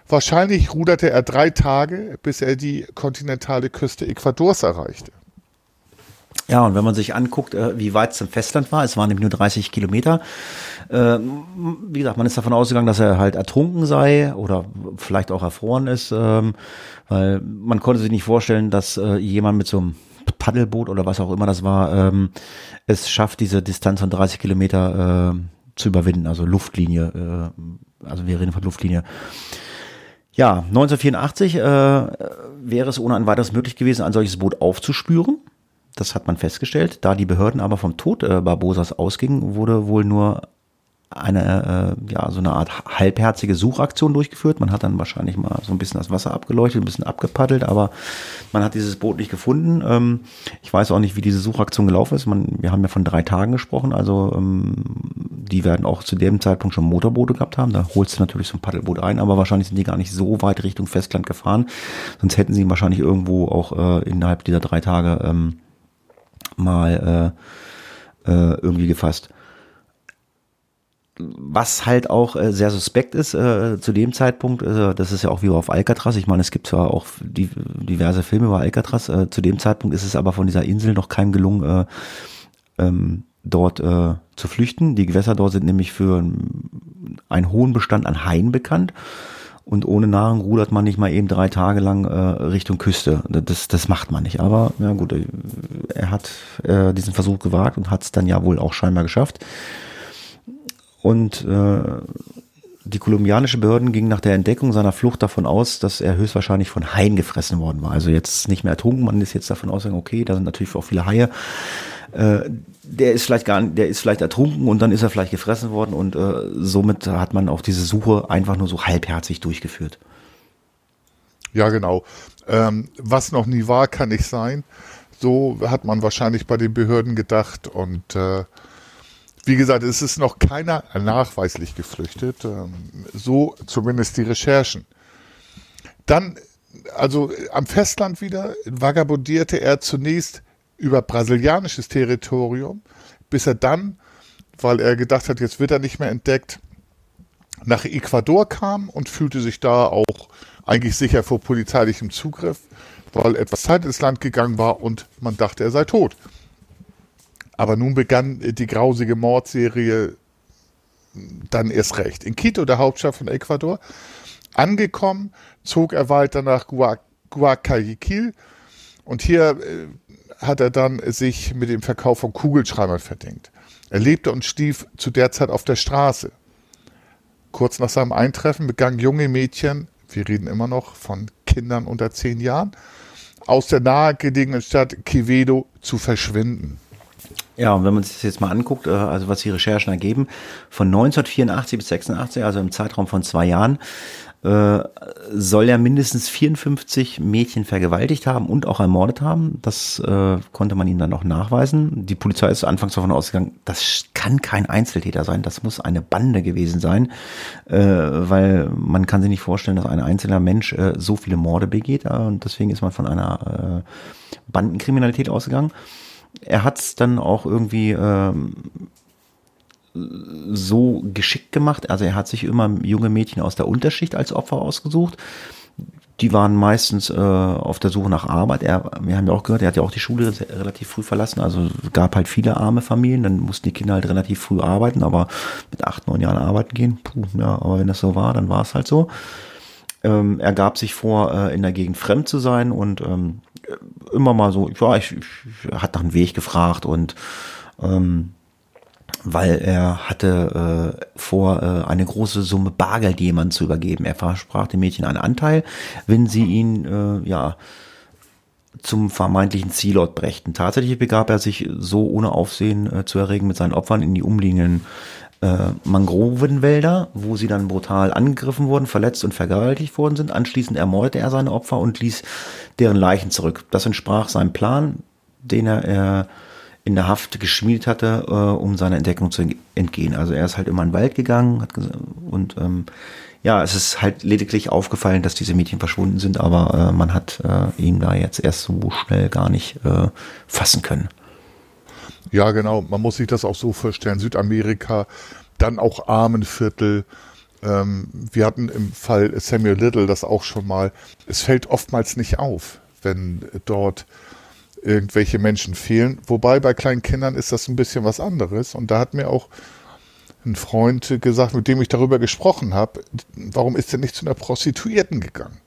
Wahrscheinlich ruderte er drei Tage, bis er die kontinentale Küste Ecuadors erreichte. Ja, und wenn man sich anguckt, äh, wie weit es zum Festland war, es waren nämlich nur 30 Kilometer. Äh, wie gesagt, man ist davon ausgegangen, dass er halt ertrunken sei oder vielleicht auch erfroren ist, ähm, weil man konnte sich nicht vorstellen, dass äh, jemand mit so einem Paddelboot oder was auch immer das war, ähm, es schafft, diese Distanz von 30 Kilometer zu überwinden, also Luftlinie, also wir reden von Luftlinie. Ja, 1984 äh, wäre es ohne ein weiteres möglich gewesen, ein solches Boot aufzuspüren. Das hat man festgestellt. Da die Behörden aber vom Tod äh, Barbosas ausgingen, wurde wohl nur eine, äh, ja, so eine Art halbherzige Suchaktion durchgeführt. Man hat dann wahrscheinlich mal so ein bisschen das Wasser abgeleuchtet, ein bisschen abgepaddelt, aber man hat dieses Boot nicht gefunden. Ähm, ich weiß auch nicht, wie diese Suchaktion gelaufen ist. Man, wir haben ja von drei Tagen gesprochen, also ähm, die werden auch zu dem Zeitpunkt schon Motorboote gehabt haben. Da holst du natürlich so ein Paddelboot ein, aber wahrscheinlich sind die gar nicht so weit Richtung Festland gefahren. Sonst hätten sie wahrscheinlich irgendwo auch äh, innerhalb dieser drei Tage ähm, mal äh, äh, irgendwie gefasst was halt auch äh, sehr suspekt ist äh, zu dem Zeitpunkt, äh, das ist ja auch wie auf Alcatraz, ich meine, es gibt zwar auch die, diverse Filme über Alcatraz, äh, zu dem Zeitpunkt ist es aber von dieser Insel noch keinem gelungen, äh, ähm, dort äh, zu flüchten. Die Gewässer dort sind nämlich für einen hohen Bestand an Haien bekannt. Und ohne Nahrung rudert man nicht mal eben drei Tage lang äh, Richtung Küste. Das, das macht man nicht. Aber ja gut, er hat äh, diesen Versuch gewagt und hat es dann ja wohl auch scheinbar geschafft. Und äh, die kolumbianische Behörden gingen nach der Entdeckung seiner Flucht davon aus, dass er höchstwahrscheinlich von Haien gefressen worden war. Also jetzt nicht mehr ertrunken, man ist jetzt davon ausgegangen, okay, da sind natürlich auch viele Haie. Äh, der ist vielleicht gar der ist vielleicht ertrunken und dann ist er vielleicht gefressen worden und äh, somit hat man auch diese Suche einfach nur so halbherzig durchgeführt. Ja, genau. Ähm, was noch nie war, kann nicht sein. So hat man wahrscheinlich bei den Behörden gedacht und äh, wie gesagt, es ist noch keiner nachweislich geflüchtet, ähm, so zumindest die Recherchen. Dann, also am Festland wieder, vagabundierte er zunächst über brasilianisches Territorium, bis er dann, weil er gedacht hat, jetzt wird er nicht mehr entdeckt, nach Ecuador kam und fühlte sich da auch eigentlich sicher vor polizeilichem Zugriff, weil etwas Zeit ins Land gegangen war und man dachte, er sei tot. Aber nun begann die grausige Mordserie dann erst recht. In Quito, der Hauptstadt von Ecuador, angekommen, zog er weiter nach Guayaquil und hier äh, hat er dann sich mit dem Verkauf von Kugelschreibern verdient. Er lebte und stief zu der Zeit auf der Straße. Kurz nach seinem Eintreffen begannen junge Mädchen, wir reden immer noch von Kindern unter zehn Jahren, aus der nahegelegenen Stadt Quevedo zu verschwinden. Ja, und wenn man sich das jetzt mal anguckt, äh, also was die Recherchen ergeben, von 1984 bis 86, also im Zeitraum von zwei Jahren, äh, soll er mindestens 54 Mädchen vergewaltigt haben und auch ermordet haben. Das äh, konnte man ihm dann auch nachweisen. Die Polizei ist anfangs davon ausgegangen, das kann kein Einzeltäter sein, das muss eine Bande gewesen sein, äh, weil man kann sich nicht vorstellen, dass ein einzelner Mensch äh, so viele Morde begeht. Äh, und deswegen ist man von einer äh, Bandenkriminalität ausgegangen er hat es dann auch irgendwie ähm, so geschickt gemacht. Also er hat sich immer junge Mädchen aus der Unterschicht als Opfer ausgesucht. Die waren meistens äh, auf der Suche nach Arbeit. Er, wir haben ja auch gehört, er hat ja auch die Schule relativ früh verlassen. Also es gab halt viele arme Familien. Dann mussten die Kinder halt relativ früh arbeiten, aber mit acht, neun Jahren arbeiten gehen. Puh, ja, aber wenn das so war, dann war es halt so. Ähm, er gab sich vor, äh, in der Gegend fremd zu sein und ähm, immer mal so, ja, ich, ich hat nach einem Weg gefragt und ähm, weil er hatte äh, vor, äh, eine große Summe Bargeld jemand zu übergeben. Er versprach dem Mädchen einen Anteil, wenn sie ihn äh, ja zum vermeintlichen Zielort brächten. Tatsächlich begab er sich so ohne Aufsehen äh, zu erregen mit seinen Opfern in die umliegenden äh, Mangrovenwälder, wo sie dann brutal angegriffen wurden, verletzt und vergewaltigt worden sind. Anschließend ermordete er seine Opfer und ließ deren Leichen zurück. Das entsprach seinem Plan, den er äh, in der Haft geschmiedet hatte, äh, um seiner Entdeckung zu entgehen. Also er ist halt immer in den Wald gegangen und ähm, ja, es ist halt lediglich aufgefallen, dass diese Mädchen verschwunden sind, aber äh, man hat äh, ihn da jetzt erst so schnell gar nicht äh, fassen können. Ja, genau. Man muss sich das auch so vorstellen. Südamerika, dann auch Armenviertel. Ähm, wir hatten im Fall Samuel Little das auch schon mal. Es fällt oftmals nicht auf, wenn dort irgendwelche Menschen fehlen. Wobei bei kleinen Kindern ist das ein bisschen was anderes. Und da hat mir auch ein Freund gesagt, mit dem ich darüber gesprochen habe, warum ist er nicht zu einer Prostituierten gegangen?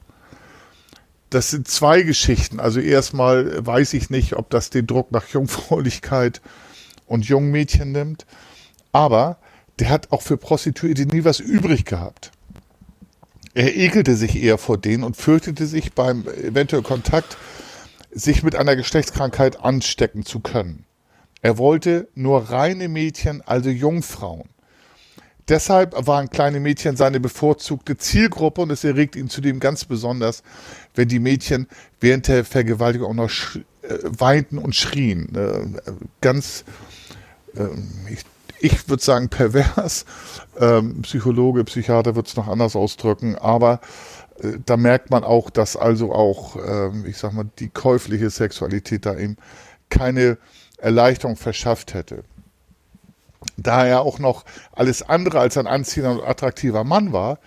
Das sind zwei Geschichten. Also erstmal weiß ich nicht, ob das den Druck nach Jungfräulichkeit und jungen Mädchen nimmt. Aber der hat auch für Prostituierte nie was übrig gehabt. Er ekelte sich eher vor denen und fürchtete sich beim eventuell Kontakt sich mit einer Geschlechtskrankheit anstecken zu können. Er wollte nur reine Mädchen, also Jungfrauen. Deshalb waren kleine Mädchen seine bevorzugte Zielgruppe und es erregt ihn zudem ganz besonders, wenn die Mädchen während der Vergewaltigung auch noch äh, weinten und schrien. Äh, ganz, äh, ich, ich würde sagen, pervers. Ähm, Psychologe, Psychiater wird es noch anders ausdrücken, aber äh, da merkt man auch, dass also auch, ähm, ich sag mal, die käufliche Sexualität da eben keine Erleichterung verschafft hätte. Da er auch noch alles andere als ein anziehender und attraktiver Mann war,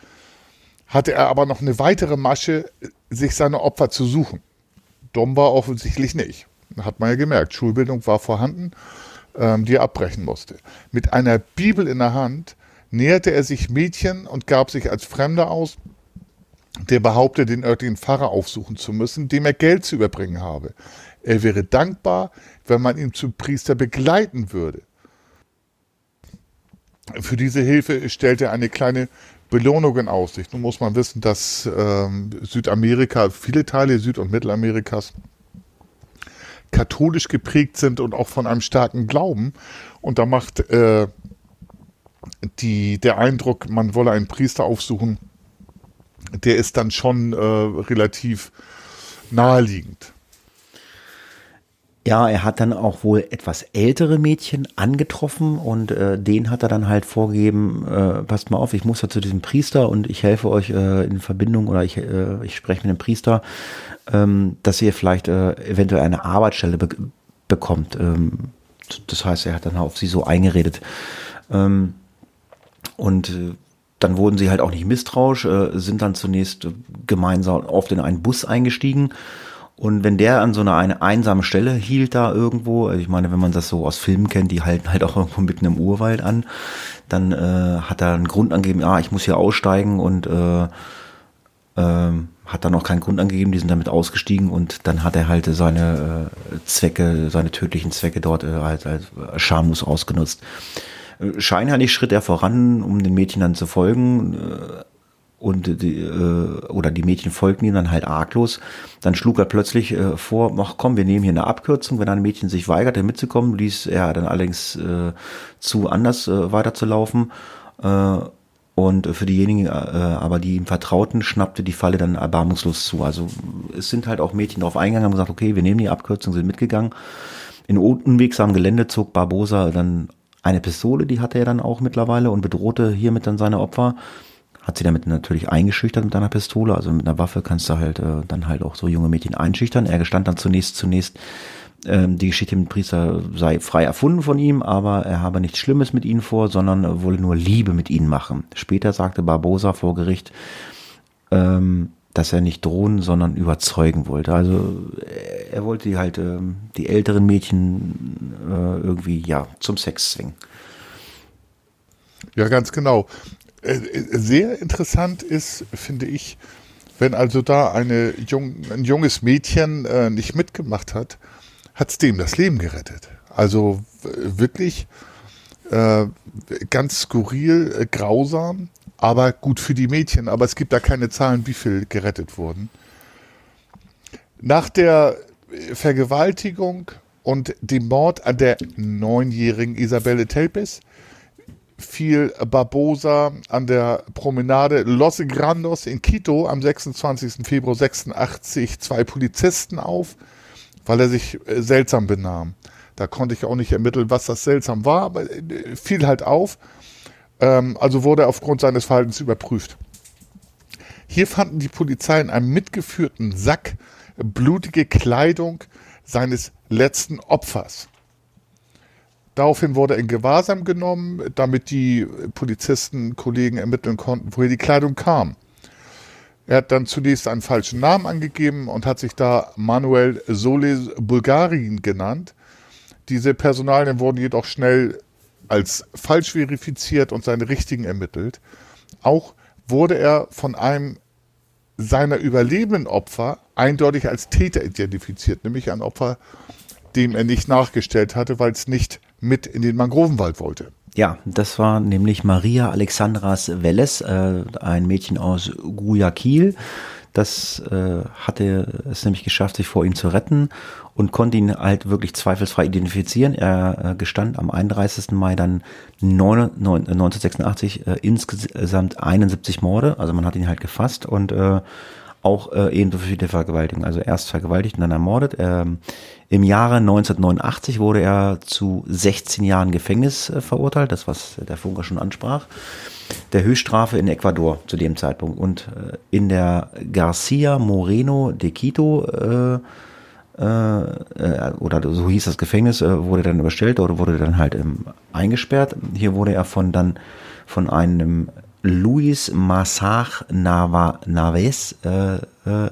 hatte er aber noch eine weitere Masche, sich seine Opfer zu suchen. Dom war offensichtlich nicht. Hat man ja gemerkt. Schulbildung war vorhanden, ähm, die er abbrechen musste. Mit einer Bibel in der Hand näherte er sich Mädchen und gab sich als Fremder aus, der behauptet, den örtlichen Pfarrer aufsuchen zu müssen, dem er Geld zu überbringen habe. Er wäre dankbar, wenn man ihn zum Priester begleiten würde. Für diese Hilfe stellte er eine kleine Belohnung in Aussicht. Nun muss man wissen, dass ähm, Südamerika, viele Teile Süd- und Mittelamerikas katholisch geprägt sind und auch von einem starken Glauben. Und da macht äh, die, der Eindruck, man wolle einen Priester aufsuchen, der ist dann schon äh, relativ naheliegend. Ja, er hat dann auch wohl etwas ältere Mädchen angetroffen und äh, den hat er dann halt vorgegeben, äh, passt mal auf, ich muss ja zu diesem Priester und ich helfe euch äh, in Verbindung oder ich, äh, ich spreche mit dem Priester, ähm, dass ihr vielleicht äh, eventuell eine Arbeitsstelle be bekommt. Ähm, das heißt, er hat dann auf sie so eingeredet. Ähm, und äh, dann wurden sie halt auch nicht misstrauisch, äh, sind dann zunächst gemeinsam oft in einen Bus eingestiegen. Und wenn der an so einer eine einsame Stelle hielt da irgendwo, also ich meine, wenn man das so aus Filmen kennt, die halten halt auch irgendwo mitten im Urwald an, dann äh, hat er einen Grund angegeben, ja, ich muss hier aussteigen und äh, äh, hat dann auch keinen Grund angegeben, die sind damit ausgestiegen und dann hat er halt seine äh, Zwecke, seine tödlichen Zwecke dort äh, halt, halt schamlos ausgenutzt. Scheinheilig schritt er voran, um den Mädchen dann zu folgen. Und die, äh, oder die Mädchen folgten ihm dann halt arglos. Dann schlug er plötzlich äh, vor, ach komm, wir nehmen hier eine Abkürzung. Wenn ein Mädchen sich weigerte mitzukommen, ließ er dann allerdings äh, zu, anders äh, weiterzulaufen. Äh, und für diejenigen äh, aber, die ihm vertrauten, schnappte die Falle dann erbarmungslos zu. Also es sind halt auch Mädchen darauf eingegangen, haben gesagt, okay, wir nehmen die Abkürzung, sind mitgegangen. In unwegsamem Gelände zog Barbosa dann eine Pistole, die hatte er dann auch mittlerweile und bedrohte hiermit dann seine Opfer. Hat sie damit natürlich eingeschüchtert mit einer Pistole, also mit einer Waffe kannst du halt äh, dann halt auch so junge Mädchen einschüchtern. Er gestand dann zunächst zunächst, ähm, die Geschichte mit dem Priester sei frei erfunden von ihm, aber er habe nichts Schlimmes mit ihnen vor, sondern wolle nur Liebe mit ihnen machen. Später sagte Barbosa vor Gericht, ähm, dass er nicht drohen, sondern überzeugen wollte. Also er wollte halt ähm, die älteren Mädchen äh, irgendwie ja zum Sex zwingen. Ja, ganz genau. Äh, äh, sehr interessant ist, finde ich, wenn also da eine jung, ein junges Mädchen äh, nicht mitgemacht hat, hat es dem das Leben gerettet. Also wirklich äh, ganz skurril, äh, grausam aber gut für die Mädchen. Aber es gibt da keine Zahlen, wie viel gerettet wurden. Nach der Vergewaltigung und dem Mord an der neunjährigen Isabelle Telpes fiel Barbosa an der Promenade Los Grandos in Quito am 26. Februar 86 zwei Polizisten auf, weil er sich äh, seltsam benahm. Da konnte ich auch nicht ermitteln, was das seltsam war, aber äh, fiel halt auf. Ähm, also wurde er aufgrund seines Verhaltens überprüft. Hier fanden die Polizei in einem mitgeführten Sack blutige Kleidung seines letzten Opfers. Daraufhin wurde er in Gewahrsam genommen, damit die Polizisten, Kollegen ermitteln konnten, woher die Kleidung kam. Er hat dann zunächst einen falschen Namen angegeben und hat sich da Manuel Soles Bulgarien genannt. Diese Personalien wurden jedoch schnell als falsch verifiziert und seine richtigen ermittelt. Auch wurde er von einem seiner überlebenden Opfer eindeutig als Täter identifiziert, nämlich ein Opfer, dem er nicht nachgestellt hatte, weil es nicht mit in den Mangrovenwald wollte. Ja, das war nämlich Maria Alexandras Welles, äh, ein Mädchen aus Guayaquil. Das äh, hatte es nämlich geschafft, sich vor ihm zu retten und konnte ihn halt wirklich zweifelsfrei identifizieren. Er äh, gestand am 31. Mai dann 9, 9, 1986 äh, insgesamt 71 Morde. Also man hat ihn halt gefasst und äh, auch äh, ebenso viele Vergewaltigungen. Also erst vergewaltigt und dann ermordet. Ähm, Im Jahre 1989 wurde er zu 16 Jahren Gefängnis äh, verurteilt, das was der Funker schon ansprach. Der Höchststrafe in Ecuador zu dem Zeitpunkt. Und äh, in der Garcia Moreno de Quito äh, äh, äh, oder so hieß das Gefängnis, äh, wurde dann überstellt oder wurde dann halt ähm, eingesperrt. Hier wurde er von dann von einem Luis Massach Naves äh, äh,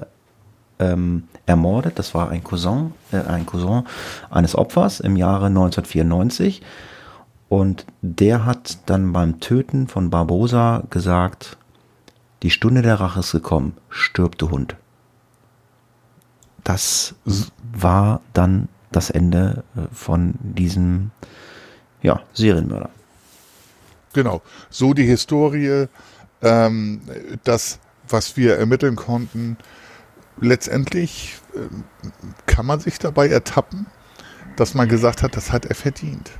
ähm, ermordet. Das war ein Cousin, äh, ein Cousin eines Opfers im Jahre 1994. Und der hat dann beim Töten von Barbosa gesagt, die Stunde der Rache ist gekommen, stirb du Hund. Das war dann das Ende äh, von diesem ja, Serienmörder. Genau. So die Historie, ähm, das, was wir ermitteln konnten, letztendlich äh, kann man sich dabei ertappen, dass man gesagt hat, das hat er verdient.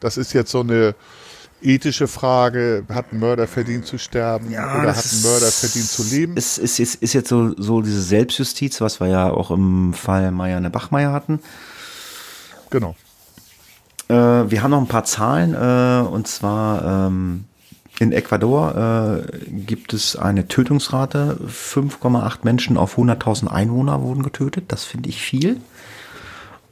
Das ist jetzt so eine ethische Frage, hat ein Mörder verdient zu sterben Ja, oder hat ein Mörder verdient zu leben? Es ist, ist, ist jetzt so, so diese Selbstjustiz, was wir ja auch im Fall Marianne Bachmeier hatten. Genau. Äh, wir haben noch ein paar Zahlen äh, und zwar ähm, in Ecuador äh, gibt es eine Tötungsrate. 5,8 Menschen auf 100.000 Einwohner wurden getötet. Das finde ich viel.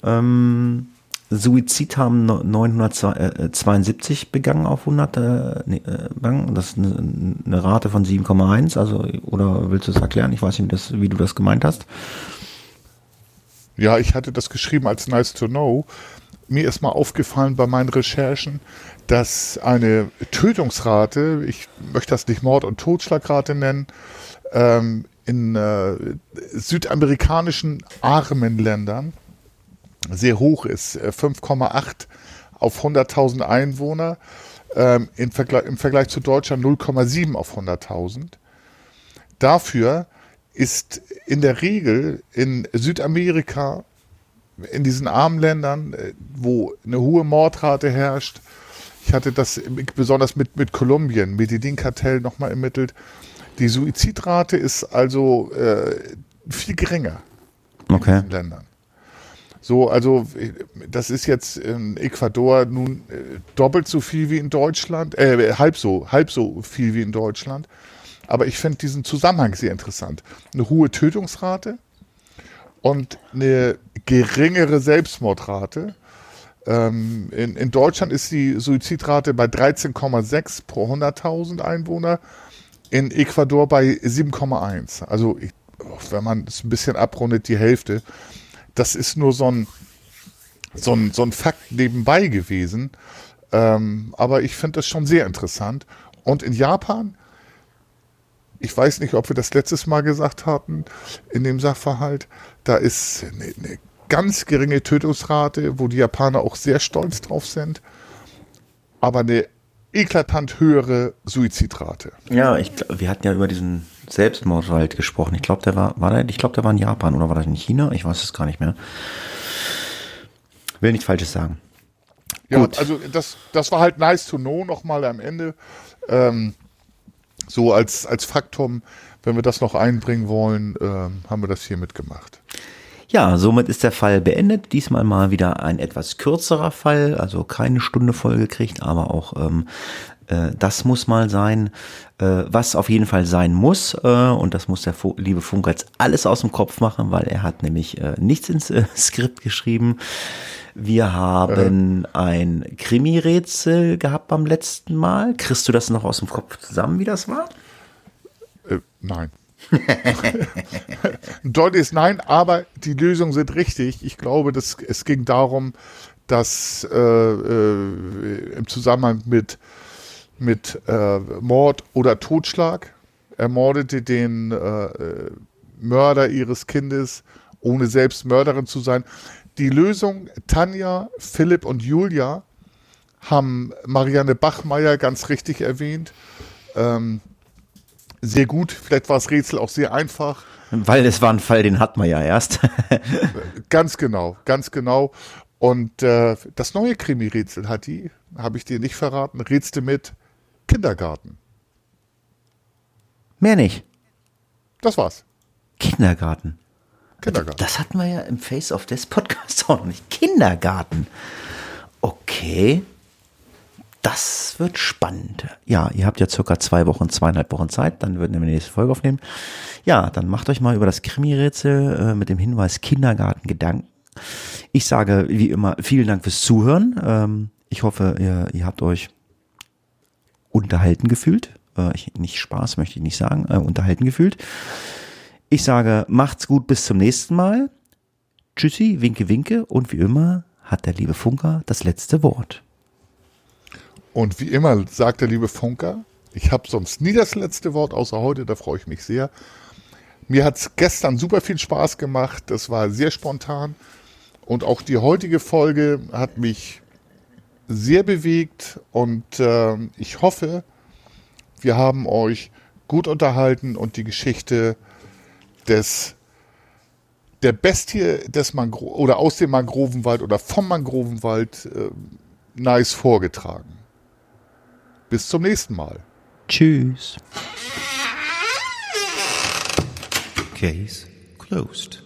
Ähm, Suizid haben no- 972 begangen auf 100 äh, nee, äh. Das ist eine, eine Rate von 7,1. Also oder willst du es erklären? Ich weiß nicht, das, wie du das gemeint hast. Ja, ich hatte das geschrieben als nice to know. Mir ist mal aufgefallen bei meinen Recherchen, dass eine Tötungsrate, ich möchte das nicht Mord- und Totschlagrate nennen, ähm, in äh, südamerikanischen armen Ländern sehr hoch ist. Äh, 5,8 auf 100.000 Einwohner. Ähm, im, Vergleich, Im Vergleich zu Deutschland 0,7 auf 100.000. Dafür ist in der Regel in Südamerika, in diesen armen Ländern, äh, wo eine hohe Mordrate herrscht, ich hatte das besonders mit, mit Kolumbien, Medellin-Kartell nochmal ermittelt, die Suizidrate ist also äh, viel geringer Okay. in Ländern. So, also das ist jetzt in Ecuador nun äh, doppelt so viel wie in Deutschland, äh, halb so, halb so viel wie in Deutschland. Aber ich finde diesen Zusammenhang sehr interessant. Eine hohe Tötungsrate und eine geringere Selbstmordrate. Ähm, in, in Deutschland ist die Suizidrate bei 13,6 pro 100.000 Einwohner, in Ecuador bei 7,1. Also ich, wenn man es ein bisschen abrundet, die Hälfte. Das ist nur so ein, so ein, so ein Fakt nebenbei gewesen. Ähm, aber ich finde das schon sehr interessant. Und in Japan, ich weiß nicht, ob wir das letztes Mal gesagt hatten, in dem Sachverhalt, da ist eine, eine ganz geringe Tötungsrate, wo die Japaner auch sehr stolz drauf sind, aber eine eklatant höhere Suizidrate. Ja, ich, wir hatten ja über diesen Selbstmordwald gesprochen. Ich glaube, der war, war der, ich glaube, der war in Japan oder war das in China? Ich weiß es gar nicht mehr. Will nichts Falsches sagen. Ja, Gut. also das, das war halt nice to know nochmal am Ende. Ähm, so als, als Faktum, wenn wir das noch einbringen wollen, ähm, haben wir das hier mitgemacht. Ja, somit ist der Fall beendet. Diesmal mal wieder ein etwas kürzerer Fall, also keine Stunde voll gekriegt, aber auch ähm, äh, das muss mal sein. Äh, was auf jeden Fall sein muss, äh, und das muss der Fu liebe Funker jetzt alles aus dem Kopf machen, weil er hat nämlich äh, nichts ins äh, Skript geschrieben. Wir haben ein Krimi-Rätsel gehabt beim letzten Mal. Kriegst du das noch aus dem Kopf zusammen, wie das war? Äh, nein. Ein deutliches Nein, aber die Lösungen sind richtig. Ich glaube, dass, es ging darum, dass äh, äh, im Zusammenhang mit, mit äh, Mord oder Totschlag ermordete den äh, Mörder ihres Kindes, ohne selbst Mörderin zu sein. Die Lösung, Tanja, Philipp und Julia haben Marianne Bachmeier ganz richtig erwähnt. Ähm, sehr gut. Vielleicht war das Rätsel auch sehr einfach. Weil es war ein Fall, den hat man ja erst. ganz genau, ganz genau. Und äh, das neue Krimi-Rätsel hat die, habe ich dir nicht verraten, rätste mit Kindergarten. Mehr nicht. Das war's. Kindergarten. Kindergarten. Das hatten wir ja im Face of des Podcasts auch noch nicht. Kindergarten. Okay. Das wird spannend. Ja, ihr habt ja circa zwei Wochen, zweieinhalb Wochen Zeit, dann würden wir die nächste Folge aufnehmen. Ja, dann macht euch mal über das Krimi-Rätsel äh, mit dem Hinweis Kindergarten Gedanken. Ich sage wie immer vielen Dank fürs Zuhören. Ähm, ich hoffe, ihr, ihr habt euch unterhalten gefühlt. Äh, ich, nicht Spaß, möchte ich nicht sagen, äh, unterhalten gefühlt. Ich sage, macht's gut, bis zum nächsten Mal. Tschüssi, winke, winke und wie immer hat der liebe Funker das letzte Wort. Und wie immer sagt der liebe Funker, ich habe sonst nie das letzte Wort, außer heute, da freue ich mich sehr. Mir hat es gestern super viel Spaß gemacht, das war sehr spontan. Und auch die heutige Folge hat mich sehr bewegt und äh, ich hoffe, wir haben euch gut unterhalten und die Geschichte des der Bestie des Mangro oder aus dem Mangrovenwald oder vom Mangrovenwald äh, nice vorgetragen. Bis zum nächsten Mal. Tschüss. Case closed.